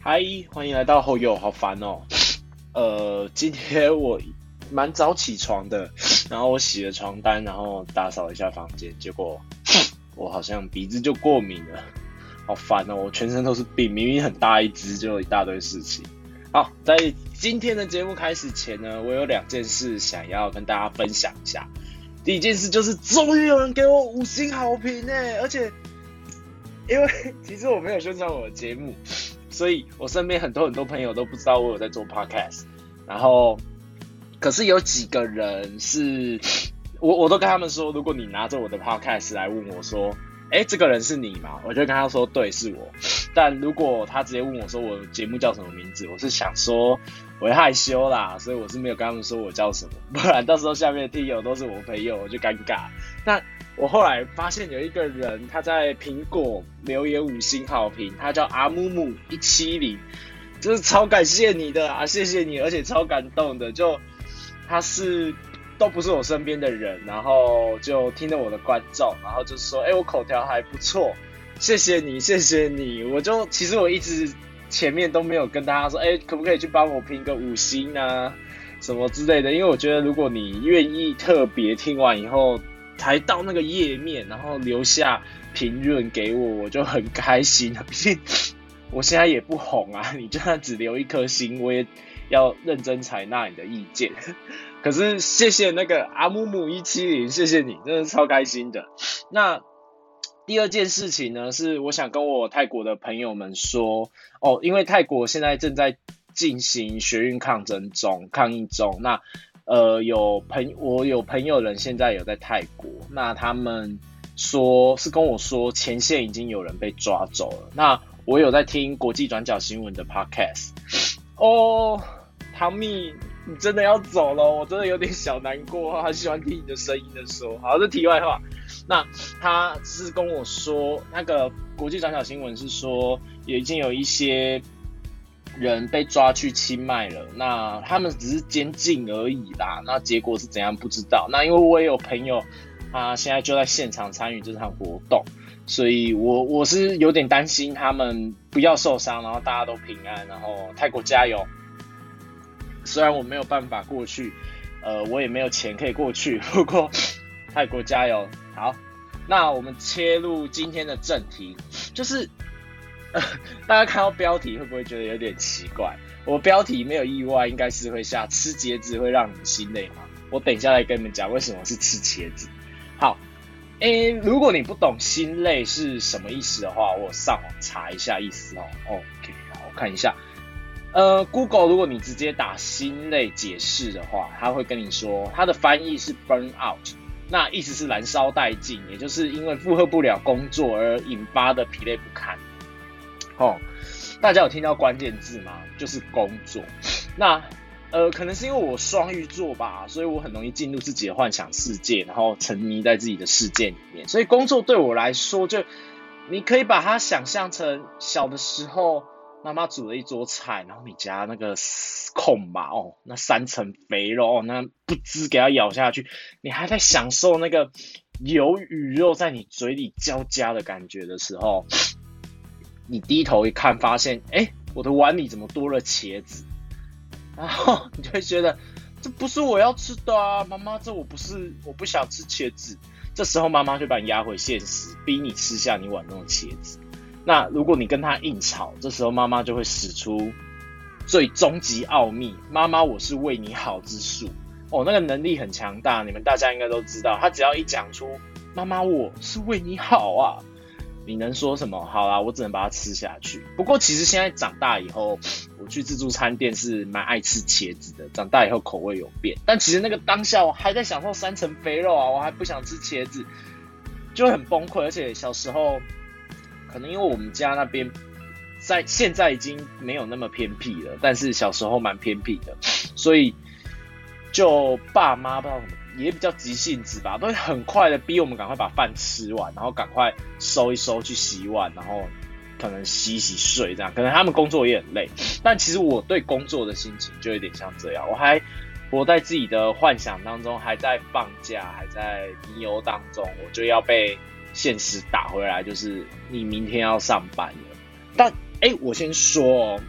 嗨，欢迎来到后友，好烦哦。呃，今天我蛮早起床的，然后我洗了床单，然后打扫一下房间，结果我好像鼻子就过敏了，好烦哦！我全身都是病，明明很大一只，就有一大堆事情。好，在今天的节目开始前呢，我有两件事想要跟大家分享一下。第一件事就是，终于有人给我五星好评呢，而且因为其实我没有宣传我的节目。所以我身边很多很多朋友都不知道我有在做 podcast，然后可是有几个人是我我都跟他们说，如果你拿着我的 podcast 来问我说，哎，这个人是你吗？我就跟他说，对，是我。但如果他直接问我说我节目叫什么名字，我是想说我害羞啦，所以我是没有跟他们说我叫什么，不然到时候下面的听友都是我朋友，我就尴尬。那我后来发现有一个人他在苹果留言五星好评，他叫阿木木一七零，就是超感谢你的啊，谢谢你，而且超感动的，就他是都不是我身边的人，然后就听了我的观众，然后就说，哎，我口条还不错，谢谢你，谢谢你，我就其实我一直前面都没有跟大家说，哎，可不可以去帮我评个五星啊，什么之类的，因为我觉得如果你愿意特别听完以后。才到那个页面，然后留下评论给我，我就很开心毕竟 我现在也不红啊，你就算只留一颗心，我也要认真采纳你的意见。可是谢谢那个阿木木一七零，谢谢你，真的超开心的。那第二件事情呢，是我想跟我泰国的朋友们说哦，因为泰国现在正在进行学运抗争中、抗议中，那。呃，有朋我有朋友人现在有在泰国，那他们说是跟我说前线已经有人被抓走了。那我有在听国际转角新闻的 podcast。哦，汤米，你真的要走了，我真的有点小难过，很喜欢听你的声音的时候。好，这题外话。那他是跟我说，那个国际转角新闻是说，已经有一些。人被抓去清迈了，那他们只是监禁而已啦。那结果是怎样不知道。那因为我也有朋友，他现在就在现场参与这场活动，所以我我是有点担心他们不要受伤，然后大家都平安，然后泰国加油。虽然我没有办法过去，呃，我也没有钱可以过去，不过泰国加油。好，那我们切入今天的正题，就是。大家看到标题会不会觉得有点奇怪？我标题没有意外，应该是会下吃茄子会让你心累吗？我等一下来跟你们讲为什么是吃茄子。好，诶，如果你不懂心累是什么意思的话，我上网查一下意思哦。OK，好，我看一下。呃，Google，如果你直接打心累解释的话，他会跟你说，它的翻译是 burn out，那意思是燃烧殆尽，也就是因为负荷不了工作而引发的疲累不堪。哦，大家有听到关键字吗？就是工作。那呃，可能是因为我双鱼座吧，所以我很容易进入自己的幻想世界，然后沉迷在自己的世界里面。所以工作对我来说，就你可以把它想象成小的时候，妈妈煮了一桌菜，然后你夹那个空吧，哦，那三层肥肉哦，那不知给它咬下去，你还在享受那个油与肉在你嘴里交加的感觉的时候。你低头一看，发现，哎，我的碗里怎么多了茄子？然后你就会觉得，这不是我要吃的啊，妈妈，这我不是，我不想吃茄子。这时候妈妈就把你压回现实，逼你吃下你碗中的茄子。那如果你跟他硬吵，这时候妈妈就会使出最终极奥秘——妈妈，我是为你好之术。哦，那个能力很强大，你们大家应该都知道。他只要一讲出“妈妈，我是为你好啊”。你能说什么？好啦，我只能把它吃下去。不过其实现在长大以后，我去自助餐店是蛮爱吃茄子的。长大以后口味有变，但其实那个当下我还在享受三层肥肉啊，我还不想吃茄子，就很崩溃。而且小时候可能因为我们家那边在现在已经没有那么偏僻了，但是小时候蛮偏僻的，所以就爸妈不知道什么。也比较急性子吧，都会很快的逼我们赶快把饭吃完，然后赶快收一收去洗碗，然后可能洗洗睡这样。可能他们工作也很累，但其实我对工作的心情就有点像这样，我还活在自己的幻想当中，还在放假，还在迷游当中，我就要被现实打回来，就是你明天要上班了。但哎，我先说哦，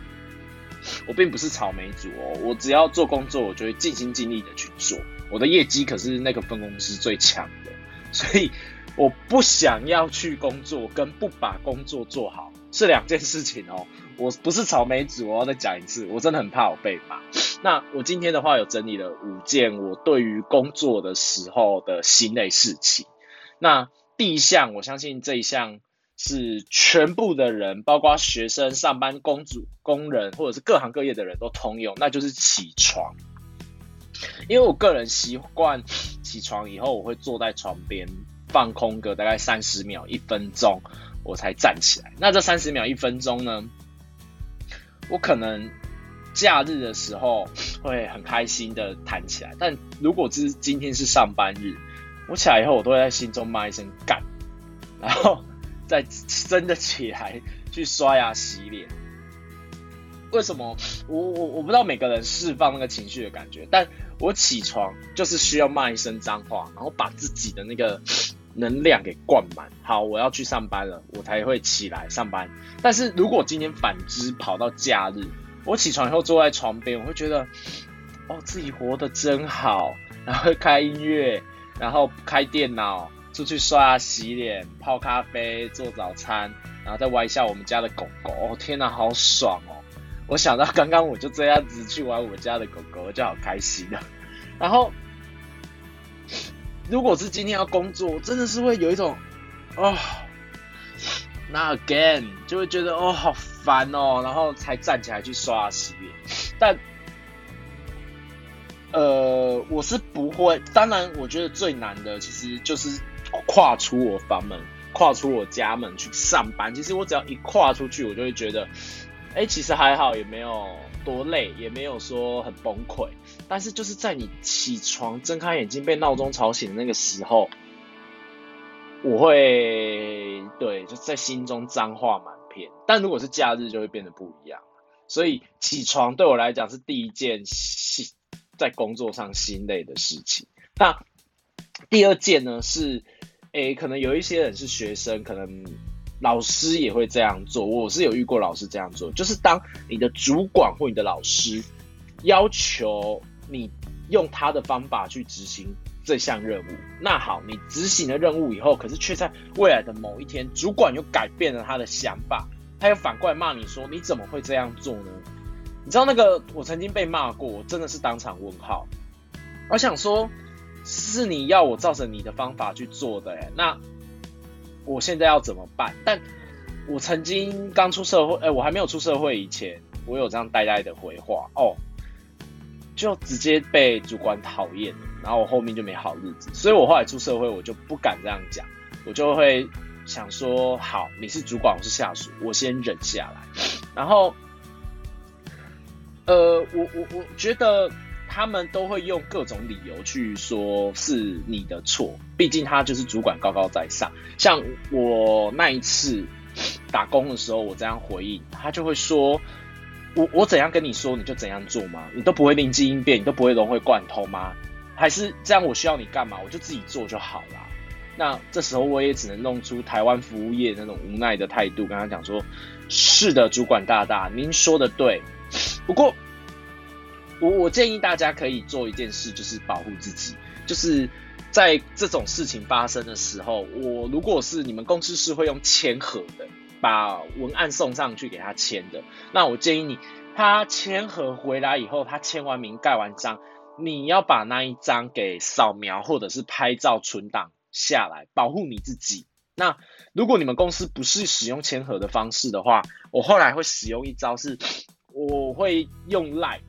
我并不是草莓族哦，我只要做工作，我就会尽心尽力的去做。我的业绩可是那个分公司最强的，所以我不想要去工作，跟不把工作做好是两件事情哦。我不是草莓族，我要再讲一次，我真的很怕我被骂。那我今天的话有整理了五件我对于工作的时候的心累事情。那第一项，我相信这一项是全部的人，包括学生、上班、公主、工人，或者是各行各业的人都通用，那就是起床。因为我个人习惯起床以后，我会坐在床边放空个大概三十秒、一分钟，我才站起来。那这三十秒、一分钟呢，我可能假日的时候会很开心的弹起来，但如果是今天是上班日，我起来以后，我都会在心中骂一声干，然后再真的起来去刷牙洗脸。为什么？我我我不知道每个人释放那个情绪的感觉，但我起床就是需要骂一声脏话，然后把自己的那个能量给灌满。好，我要去上班了，我才会起来上班。但是如果今天反之跑到假日，我起床以后坐在床边，我会觉得哦自己活得真好，然后开音乐，然后开电脑，出去刷牙洗脸，泡咖啡，做早餐，然后再玩一下我们家的狗狗。哦天哪，好爽哦！我想到刚刚我就这样子去玩我家的狗狗，就好开心的。然后，如果是今天要工作，真的是会有一种哦，那 again 就会觉得哦好烦哦，然后才站起来去刷洗脸。但，呃，我是不会。当然，我觉得最难的其实就是跨出我房门，跨出我家门去上班。其实我只要一跨出去，我就会觉得。哎，其实还好，也没有多累，也没有说很崩溃。但是就是在你起床、睁开眼睛被闹钟吵醒的那个时候，我会对就在心中脏话满篇。但如果是假日，就会变得不一样。所以起床对我来讲是第一件心在工作上心累的事情。那第二件呢是，哎，可能有一些人是学生，可能。老师也会这样做，我是有遇过老师这样做，就是当你的主管或你的老师要求你用他的方法去执行这项任务，那好，你执行了任务以后，可是却在未来的某一天，主管又改变了他的想法，他又反过来骂你说你怎么会这样做呢？你知道那个我曾经被骂过，我真的是当场问号。我想说，是你要我照着你的方法去做的，哎，那。我现在要怎么办？但我曾经刚出社会，哎，我还没有出社会以前，我有这样呆呆的回话哦，就直接被主管讨厌，然后我后面就没好日子。所以我后来出社会，我就不敢这样讲，我就会想说，好，你是主管，我是下属，我先忍下来。然后，呃，我我我觉得。他们都会用各种理由去说是你的错，毕竟他就是主管高高在上。像我那一次打工的时候，我这样回应，他就会说：“我我怎样跟你说，你就怎样做吗？你都不会灵机应变，你都不会融会贯通吗？还是这样？我需要你干嘛？我就自己做就好了。”那这时候我也只能弄出台湾服务业那种无奈的态度，跟他讲说：“是的，主管大大，您说的对，不过。”我我建议大家可以做一件事，就是保护自己。就是在这种事情发生的时候，我如果是你们公司是会用签合的，把文案送上去给他签的，那我建议你，他签合回来以后，他签完名盖完章，你要把那一张给扫描或者是拍照存档下来，保护你自己。那如果你们公司不是使用签合的方式的话，我后来会使用一招，是我会用赖。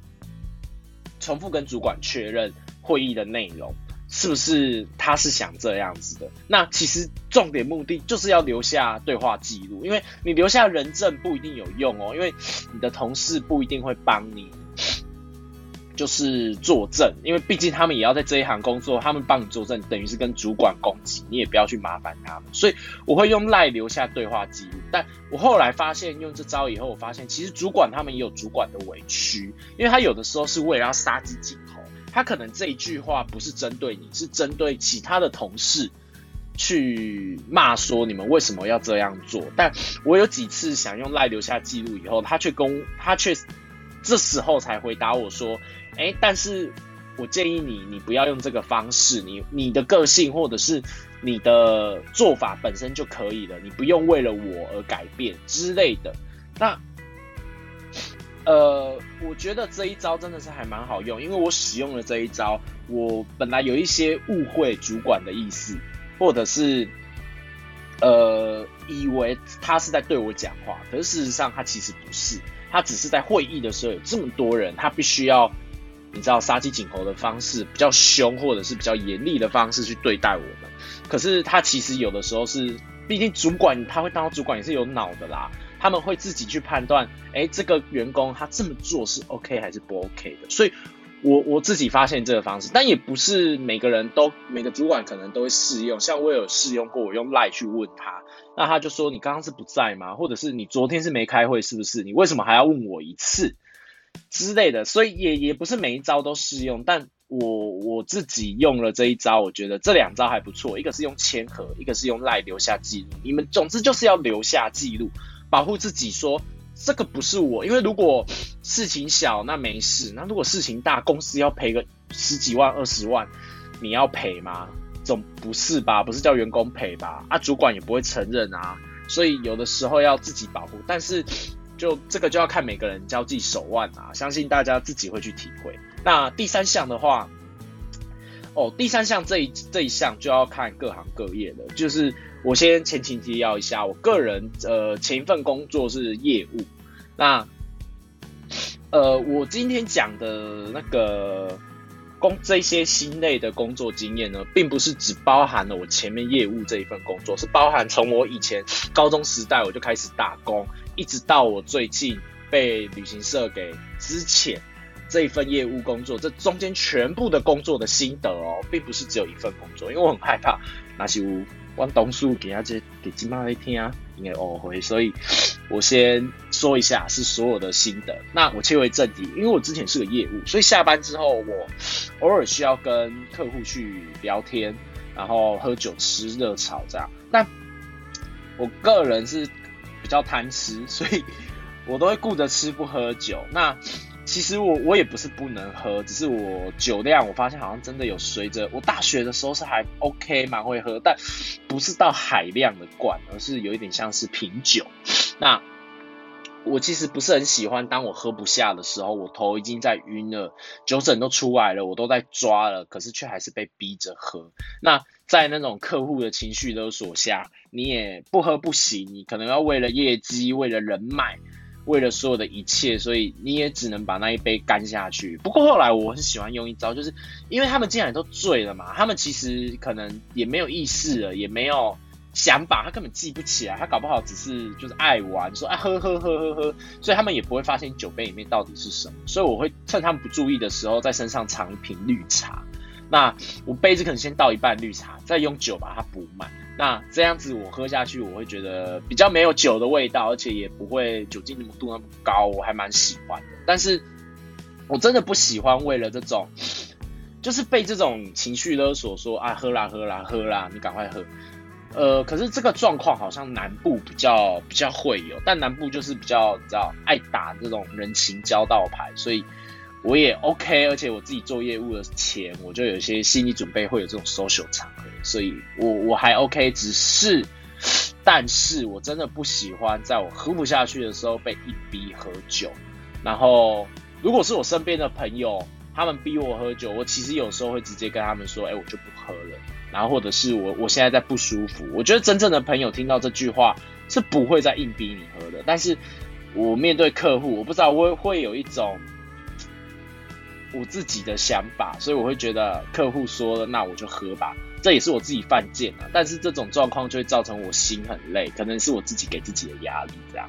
重复跟主管确认会议的内容是不是他是想这样子的？那其实重点目的就是要留下对话记录，因为你留下人证不一定有用哦，因为你的同事不一定会帮你。就是作证，因为毕竟他们也要在这一行工作，他们帮你作证，等于是跟主管攻击，你也不要去麻烦他们。所以我会用赖留下对话记录。但我后来发现，用这招以后，我发现其实主管他们也有主管的委屈，因为他有的时候是为了要杀鸡儆猴，他可能这一句话不是针对你，是针对其他的同事。去骂说你们为什么要这样做，但我有几次想用赖留下记录以后，他却跟他却这时候才回答我说，哎，但是我建议你，你不要用这个方式，你你的个性或者是你的做法本身就可以了，你不用为了我而改变之类的。那，呃，我觉得这一招真的是还蛮好用，因为我使用了这一招，我本来有一些误会主管的意思。或者是，呃，以为他是在对我讲话，可是事实上他其实不是，他只是在会议的时候有这么多人，他必须要，你知道杀鸡儆猴的方式，比较凶或者是比较严厉的方式去对待我们。可是他其实有的时候是，毕竟主管他会当主管也是有脑的啦，他们会自己去判断，哎，这个员工他这么做是 OK 还是不 OK 的，所以。我我自己发现这个方式，但也不是每个人都每个主管可能都会试用。像我有试用过，我用赖去问他，那他就说你刚刚是不在吗？或者是你昨天是没开会是不是？你为什么还要问我一次之类的？所以也也不是每一招都适用，但我我自己用了这一招，我觉得这两招还不错。一个是用签合，一个是用赖留下记录。你们总之就是要留下记录，保护自己说。这个不是我，因为如果事情小那没事，那如果事情大，公司要赔个十几万、二十万，你要赔吗？总不是吧？不是叫员工赔吧？啊，主管也不会承认啊。所以有的时候要自己保护，但是就这个就要看每个人交际手腕啊，相信大家自己会去体会。那第三项的话，哦，第三项这一这一项就要看各行各业了，就是。我先前情提要一下，我个人呃前一份工作是业务，那呃我今天讲的那个工这些心累的工作经验呢，并不是只包含了我前面业务这一份工作，是包含从我以前高中时代我就开始打工，一直到我最近被旅行社给之前这一份业务工作，这中间全部的工作的心得哦，并不是只有一份工作，因为我很害怕那些屋。关东叔给他这给金妈来听啊，应该偶回，所以 我先说一下是所有的心得。那我切回正题，因为我之前是个业务，所以下班之后我偶尔需要跟客户去聊天，然后喝酒吃热炒这样。但我个人是比较贪吃，所以 我都会顾着吃不喝酒。那其实我我也不是不能喝，只是我酒量我发现好像真的有随着我大学的时候是还 OK 蛮会喝，但不是到海量的灌，而是有一点像是品酒。那我其实不是很喜欢，当我喝不下的时候，我头已经在晕了，酒疹都出来了，我都在抓了，可是却还是被逼着喝。那在那种客户的情绪勒索下，你也不喝不行，你可能要为了业绩，为了人脉。为了所有的一切，所以你也只能把那一杯干下去。不过后来我很喜欢用一招，就是因为他们既然都醉了嘛，他们其实可能也没有意识了，也没有想法，他根本记不起来，他搞不好只是就是爱玩，说啊喝喝喝喝喝，所以他们也不会发现酒杯里面到底是什么。所以我会趁他们不注意的时候，在身上藏一瓶绿茶。那我杯子可能先倒一半绿茶，再用酒把它补满。那这样子我喝下去，我会觉得比较没有酒的味道，而且也不会酒精浓度那么高，我还蛮喜欢的。但是我真的不喜欢为了这种，就是被这种情绪勒索说啊喝啦喝啦喝啦，你赶快喝。呃，可是这个状况好像南部比较比较会有，但南部就是比较你知道爱打这种人情交道牌，所以。我也 OK，而且我自己做业务的钱，我就有些心理准备会有这种 social 场合，所以我我还 OK。只是，但是我真的不喜欢在我喝不下去的时候被一逼喝酒。然后，如果是我身边的朋友，他们逼我喝酒，我其实有时候会直接跟他们说：“哎，我就不喝了。”然后，或者是我我现在在不舒服。我觉得真正的朋友听到这句话是不会再硬逼你喝的。但是我面对客户，我不知道会会有一种。我自己的想法，所以我会觉得客户说了，那我就喝吧。这也是我自己犯贱啊。但是这种状况就会造成我心很累，可能是我自己给自己的压力这样。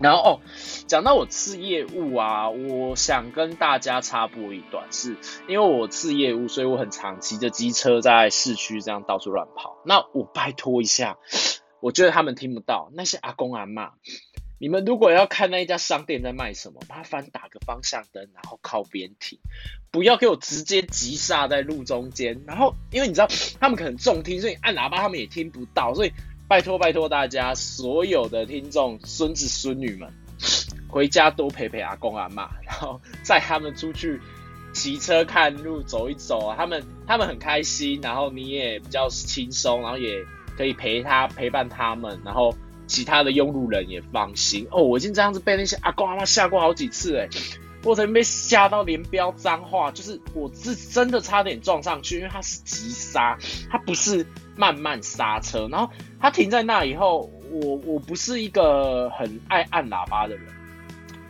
然后哦，讲到我次业务啊，我想跟大家插播一段，是因为我次业务，所以我很常骑着机车在市区这样到处乱跑。那我拜托一下，我觉得他们听不到那些阿公阿妈。你们如果要看那一家商店在卖什么，麻烦打个方向灯，然后靠边停，不要给我直接急刹在路中间。然后，因为你知道他们可能重听，所以按喇叭他们也听不到。所以拜托拜托大家，所有的听众孙子孙女们，回家多陪陪阿公阿妈，然后载他们出去骑车看路走一走，他们他们很开心，然后你也比较轻松，然后也可以陪他陪伴他们，然后。其他的拥路人也放心。哦，我已经这样子被那些阿公阿妈吓过好几次哎，我曾经被吓到连飙脏话，就是我是真的差点撞上去，因为他是急刹，他不是慢慢刹车，然后他停在那以后，我我不是一个很爱按喇叭的人，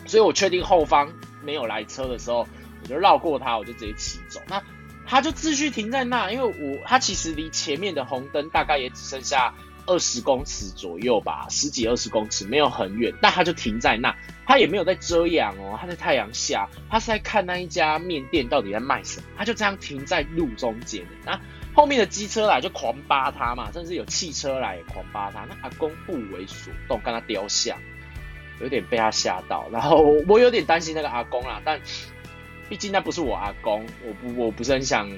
所以我确定后方没有来车的时候，我就绕过他，我就直接骑走，那他就继续停在那，因为我他其实离前面的红灯大概也只剩下。二十公尺左右吧，十几二十公尺，没有很远，但他就停在那，他也没有在遮阳哦，他在太阳下，他是在看那一家面店到底在卖什么，他就这样停在路中间，那后面的机车来就狂扒他嘛，甚至有汽车来狂扒他，那阿公不为所动，跟他雕像，有点被他吓到，然后我有点担心那个阿公啦，但毕竟那不是我阿公，我不我不是很想。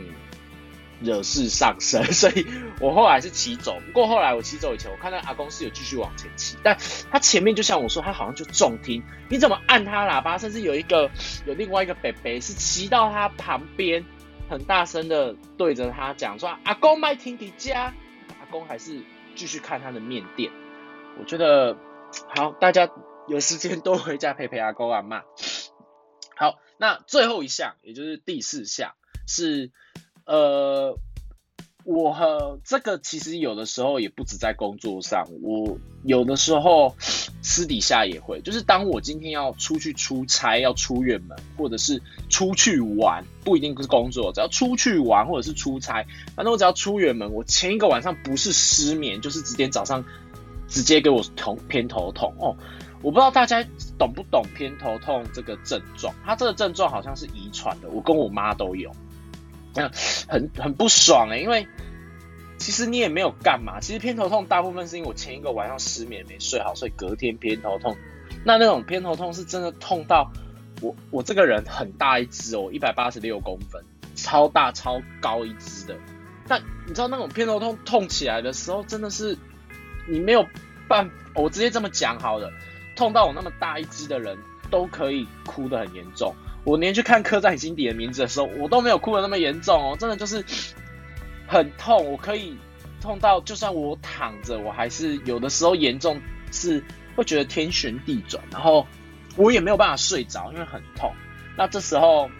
惹事上身，所以我后来是骑走。不过后来我骑走以前，我看到阿公是有继续往前骑，但他前面就像我说，他好像就重听。你怎么按他喇叭？甚至有一个有另外一个北北是骑到他旁边，很大声的对着他讲说：“阿公卖停迪家。”阿公还是继续看他的面店。我觉得好，大家有时间多回家陪陪阿公阿妈。好，那最后一项，也就是第四项是。呃，我和这个其实有的时候也不止在工作上，我有的时候私底下也会，就是当我今天要出去出差，要出远门，或者是出去玩，不一定是工作，只要出去玩或者是出差，反正我只要出远门，我前一个晚上不是失眠，就是直接早上直接给我头偏头痛哦。我不知道大家懂不懂偏头痛这个症状，它这个症状好像是遗传的，我跟我妈都有。那很很不爽哎，因为其实你也没有干嘛。其实偏头痛大部分是因为我前一个晚上失眠没睡好，所以隔天偏头痛。那那种偏头痛是真的痛到我我这个人很大一只哦，一百八十六公分，超大超高一只的。但你知道那种偏头痛痛起来的时候，真的是你没有办，我直接这么讲好了，痛到我那么大一只的人都可以哭得很严重。我连去看《刻在心底的名字》的时候，我都没有哭的那么严重哦，真的就是 很痛，我可以痛到就算我躺着，我还是有的时候严重是会觉得天旋地转，然后我也没有办法睡着，因为很痛。那这时候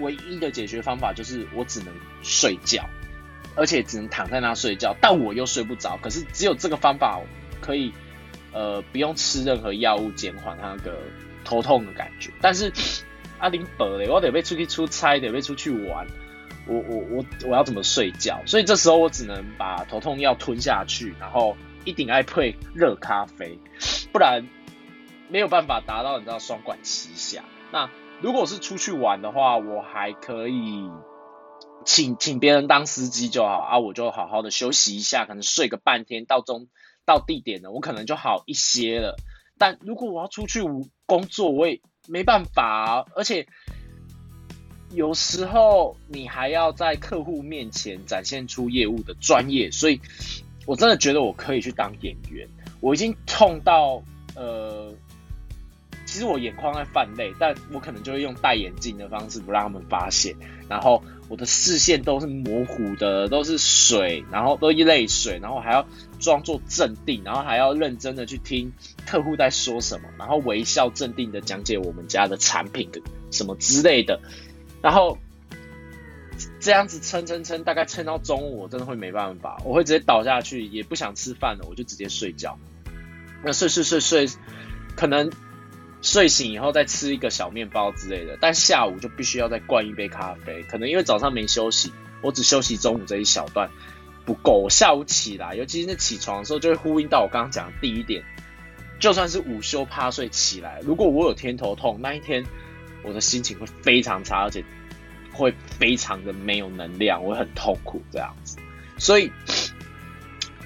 唯一的解决方法就是我只能睡觉，而且只能躺在那睡觉，但我又睡不着。可是只有这个方法可以，呃，不用吃任何药物减缓那个头痛的感觉，但是。阿林伯嘞，我得被出去出差，得被出去玩，我我我我要怎么睡觉？所以这时候我只能把头痛药吞下去，然后一定爱配热咖啡，不然没有办法达到你知道双管齐下。那如果是出去玩的话，我还可以请请别人当司机就好啊，我就好好的休息一下，可能睡个半天，到中到地点了，我可能就好一些了。但如果我要出去工作，我也。没办法，而且有时候你还要在客户面前展现出业务的专业，所以我真的觉得我可以去当演员。我已经痛到呃，其实我眼眶在泛泪，但我可能就会用戴眼镜的方式不让他们发现，然后我的视线都是模糊的，都是水，然后都一泪水，然后还要装作镇定，然后还要认真的去听。客户在说什么，然后微笑镇定的讲解我们家的产品的什么之类的，然后这样子撑撑撑，大概撑到中午，我真的会没办法，我会直接倒下去，也不想吃饭了，我就直接睡觉。那睡睡睡睡，可能睡醒以后再吃一个小面包之类的，但下午就必须要再灌一杯咖啡，可能因为早上没休息，我只休息中午这一小段不够，下午起来，尤其是起床的时候，就会呼应到我刚刚讲的第一点。就算是午休趴睡起来，如果我有天头痛，那一天我的心情会非常差，而且会非常的没有能量，我会很痛苦这样子。所以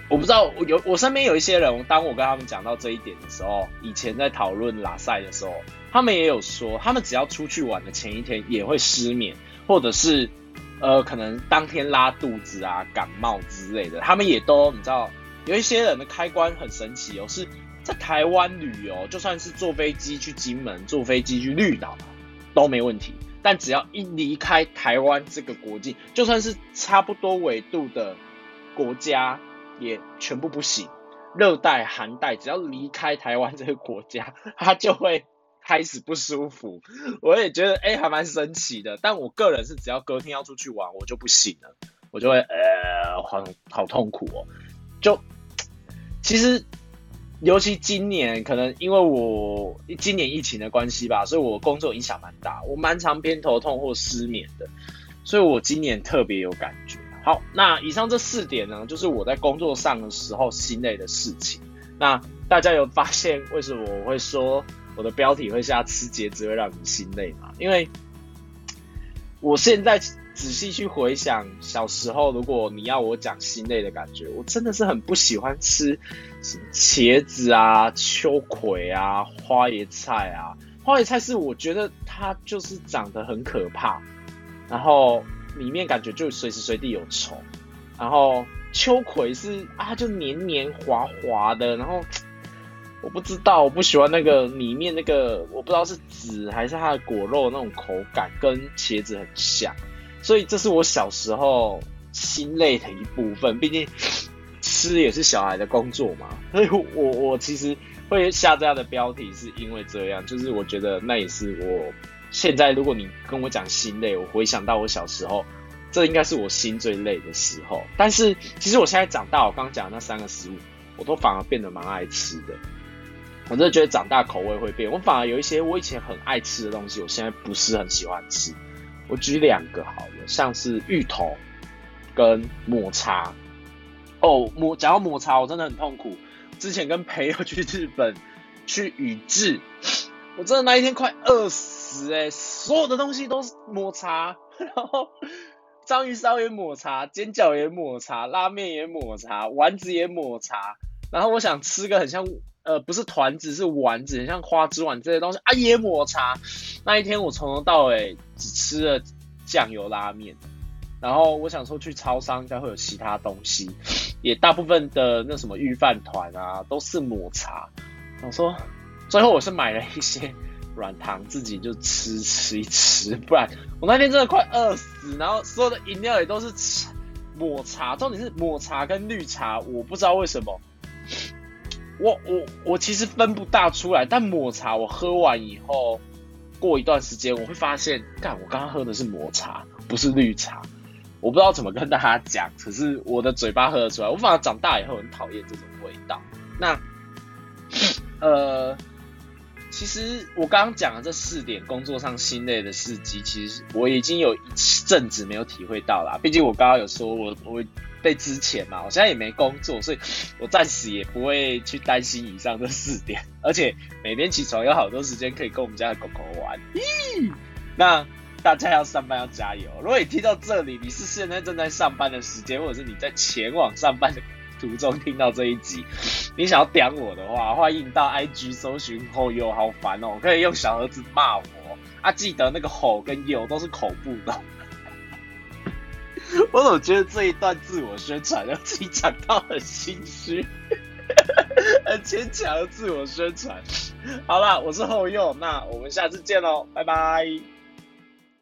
我不知道，我有我身边有一些人，当我跟他们讲到这一点的时候，以前在讨论拉赛的时候，他们也有说，他们只要出去玩的前一天也会失眠，或者是呃，可能当天拉肚子啊、感冒之类的，他们也都你知道，有一些人的开关很神奇哦，是在台湾旅游，就算是坐飞机去金门、坐飞机去绿岛都没问题，但只要一离开台湾这个国境，就算是差不多纬度的国家。也全部不行，热带、寒带，只要离开台湾这个国家，他就会开始不舒服。我也觉得，哎，还蛮神奇的。但我个人是，只要隔天要出去玩，我就不行了，我就会，呃，好好痛苦哦。就其实，尤其今年，可能因为我今年疫情的关系吧，所以我工作影响蛮大，我蛮常偏头痛或失眠的，所以我今年特别有感觉。好，那以上这四点呢，就是我在工作上的时候心累的事情。那大家有发现为什么我会说我的标题会下吃茄子会让你心累吗？因为我现在仔细去回想小时候，如果你要我讲心累的感觉，我真的是很不喜欢吃什么茄子啊、秋葵啊、花椰菜啊。花椰菜是我觉得它就是长得很可怕，然后。里面感觉就随时随地有虫，然后秋葵是啊，就黏黏滑滑的，然后我不知道，我不喜欢那个里面那个，我不知道是籽还是它的果肉那种口感，跟茄子很像，所以这是我小时候心累的一部分。毕竟吃也是小孩的工作嘛，所以我我其实会下这样的标题，是因为这样，就是我觉得那也是我。现在如果你跟我讲心累，我回想到我小时候，这应该是我心最累的时候。但是其实我现在长大，我刚刚讲的那三个食物，我都反而变得蛮爱吃的。我真的觉得长大口味会变，我反而有一些我以前很爱吃的东西，我现在不是很喜欢吃。我举两个好了，像是芋头跟抹茶。哦，抹讲到抹茶，我真的很痛苦。之前跟朋友去日本去宇治，我真的那一天快饿死。哎，所有的东西都是抹茶，然后章鱼烧也抹茶，煎饺也抹茶，拉面也抹茶，丸子也抹茶。然后我想吃个很像呃，不是团子是丸子，很像花枝丸这些东西啊，也抹茶。那一天我从头到尾只吃了酱油拉面，然后我想说去超商应该会有其他东西，也大部分的那什么御饭团啊都是抹茶。我说最后我是买了一些。软糖自己就吃吃一吃，不然我那天真的快饿死。然后所有的饮料也都是抹茶，重点是抹茶跟绿茶，我不知道为什么，我我我其实分不大出来。但抹茶我喝完以后，过一段时间我会发现，干我刚刚喝的是抹茶，不是绿茶。我不知道怎么跟大家讲，可是我的嘴巴喝得出来。我反而长大以后很讨厌这种味道。那呃。其实我刚刚讲的这四点工作上心累的事迹，其实我已经有一阵子没有体会到啦。毕竟我刚刚有说我我被之前嘛，我现在也没工作，所以我暂时也不会去担心以上这四点。而且每天起床有好多时间可以跟我们家的狗狗玩。咦，那大家要上班要加油。如果你听到这里，你是现在正在上班的时间，或者是你在前往上班的。途中听到这一集，你想要点我的话，欢迎到 IG 搜寻后又，好烦哦，可以用小盒子骂我啊，记得那个吼跟哟都是口部的。我怎么觉得这一段自我宣传让自己讲到很心虚，很牵强的自我宣传。好了，我是后右，那我们下次见喽，拜拜。